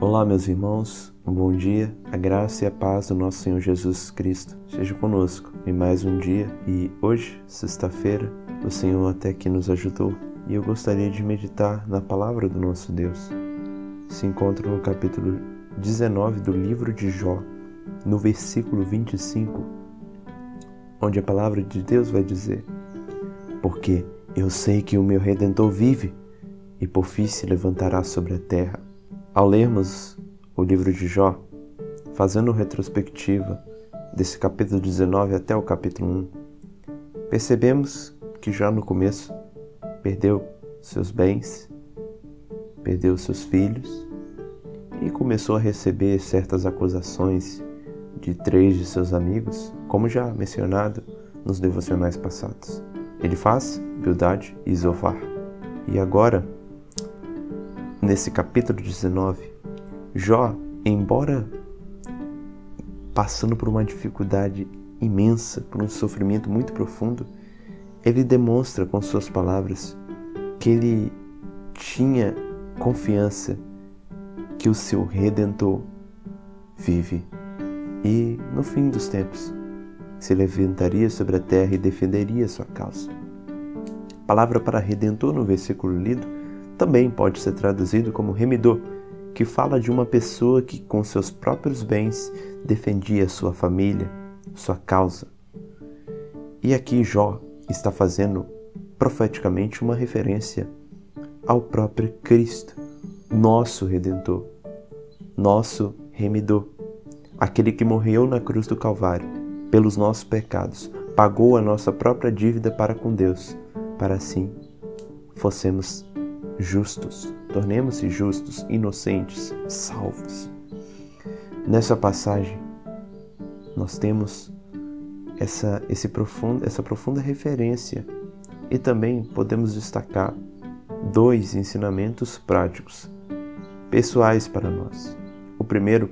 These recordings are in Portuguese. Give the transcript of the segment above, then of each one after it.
Olá, meus irmãos, um bom dia, a graça e a paz do nosso Senhor Jesus Cristo seja conosco em mais um dia e hoje, sexta-feira, o Senhor até aqui nos ajudou e eu gostaria de meditar na palavra do nosso Deus. Se encontra no capítulo 19 do livro de Jó, no versículo 25, onde a palavra de Deus vai dizer: Porque eu sei que o meu redentor vive e por fim se levantará sobre a terra. Ao lermos o livro de Jó, fazendo retrospectiva desse capítulo 19 até o capítulo 1, percebemos que já no começo perdeu seus bens, perdeu seus filhos e começou a receber certas acusações de três de seus amigos, como já mencionado nos devocionais passados. Ele faz Bildade e Zofar. E agora nesse capítulo 19, Jó, embora passando por uma dificuldade imensa, por um sofrimento muito profundo, ele demonstra com suas palavras que ele tinha confiança que o seu redentor vive e, no fim dos tempos, se levantaria sobre a terra e defenderia sua causa. A palavra para redentor no versículo lido também pode ser traduzido como remidor, que fala de uma pessoa que, com seus próprios bens, defendia sua família, sua causa. E aqui Jó está fazendo profeticamente uma referência ao próprio Cristo, nosso redentor, nosso remidor, aquele que morreu na cruz do Calvário pelos nossos pecados, pagou a nossa própria dívida para com Deus, para assim fossemos justos, tornemos-se justos, inocentes, salvos. Nessa passagem, nós temos essa, esse profundo, essa profunda referência e também podemos destacar dois ensinamentos práticos, pessoais para nós. O primeiro,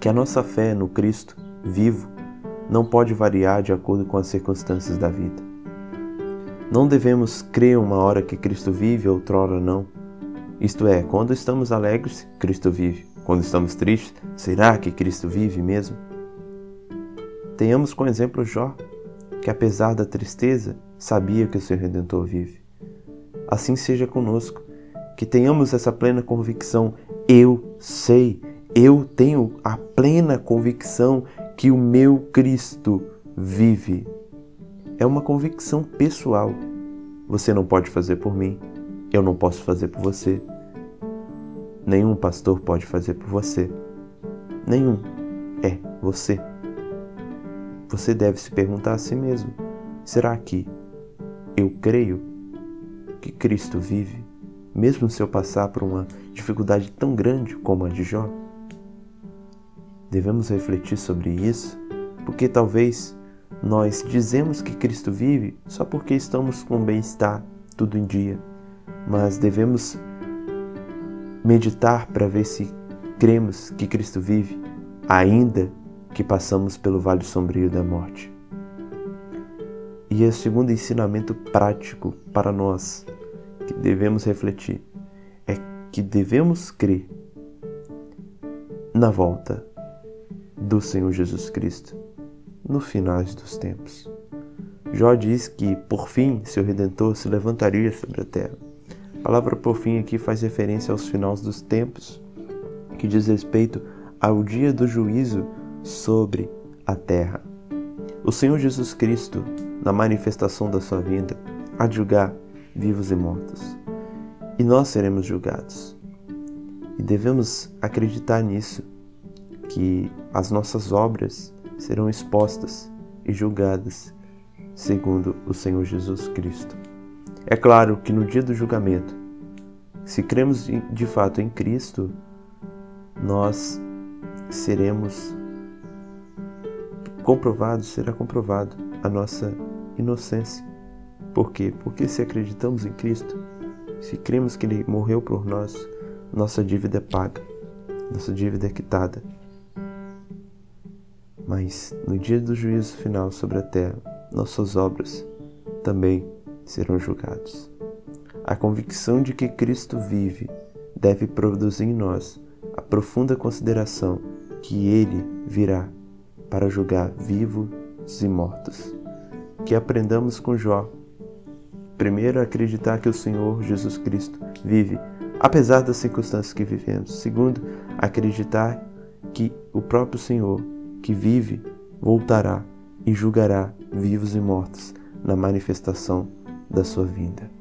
que a nossa fé no Cristo vivo não pode variar de acordo com as circunstâncias da vida. Não devemos crer uma hora que Cristo vive, outrora não. Isto é, quando estamos alegres, Cristo vive. Quando estamos tristes, será que Cristo vive mesmo? Tenhamos como exemplo Jó, que apesar da tristeza, sabia que o seu Redentor vive. Assim seja conosco, que tenhamos essa plena convicção. Eu sei, eu tenho a plena convicção que o meu Cristo vive é uma convicção pessoal. Você não pode fazer por mim, eu não posso fazer por você. Nenhum pastor pode fazer por você. Nenhum. É você. Você deve se perguntar a si mesmo: será que eu creio que Cristo vive, mesmo se eu passar por uma dificuldade tão grande como a de Jó? Devemos refletir sobre isso, porque talvez nós dizemos que Cristo vive só porque estamos com bem-estar, tudo em dia, mas devemos meditar para ver se cremos que Cristo vive, ainda que passamos pelo vale sombrio da morte. E o segundo ensinamento prático para nós que devemos refletir. É que devemos crer na volta do Senhor Jesus Cristo no finais dos tempos. Jó diz que, por fim, seu redentor se levantaria sobre a terra. A palavra por fim aqui faz referência aos finais dos tempos, que diz respeito ao dia do juízo sobre a terra. O Senhor Jesus Cristo, na manifestação da sua vinda, há de julgar vivos e mortos. E nós seremos julgados. E devemos acreditar nisso, que as nossas obras serão expostas e julgadas segundo o Senhor Jesus Cristo. É claro que no dia do julgamento, se cremos de fato em Cristo, nós seremos comprovados, será comprovado a nossa inocência. Por quê? Porque se acreditamos em Cristo, se cremos que Ele morreu por nós, nossa dívida é paga, nossa dívida é quitada mas no dia do juízo final sobre a terra, nossas obras também serão julgadas. A convicção de que Cristo vive deve produzir em nós a profunda consideração que ele virá para julgar vivos e mortos. Que aprendamos com Jó. Primeiro, acreditar que o Senhor Jesus Cristo vive, apesar das circunstâncias que vivemos. Segundo, acreditar que o próprio Senhor, que vive, voltará e julgará vivos e mortos na manifestação da sua vinda.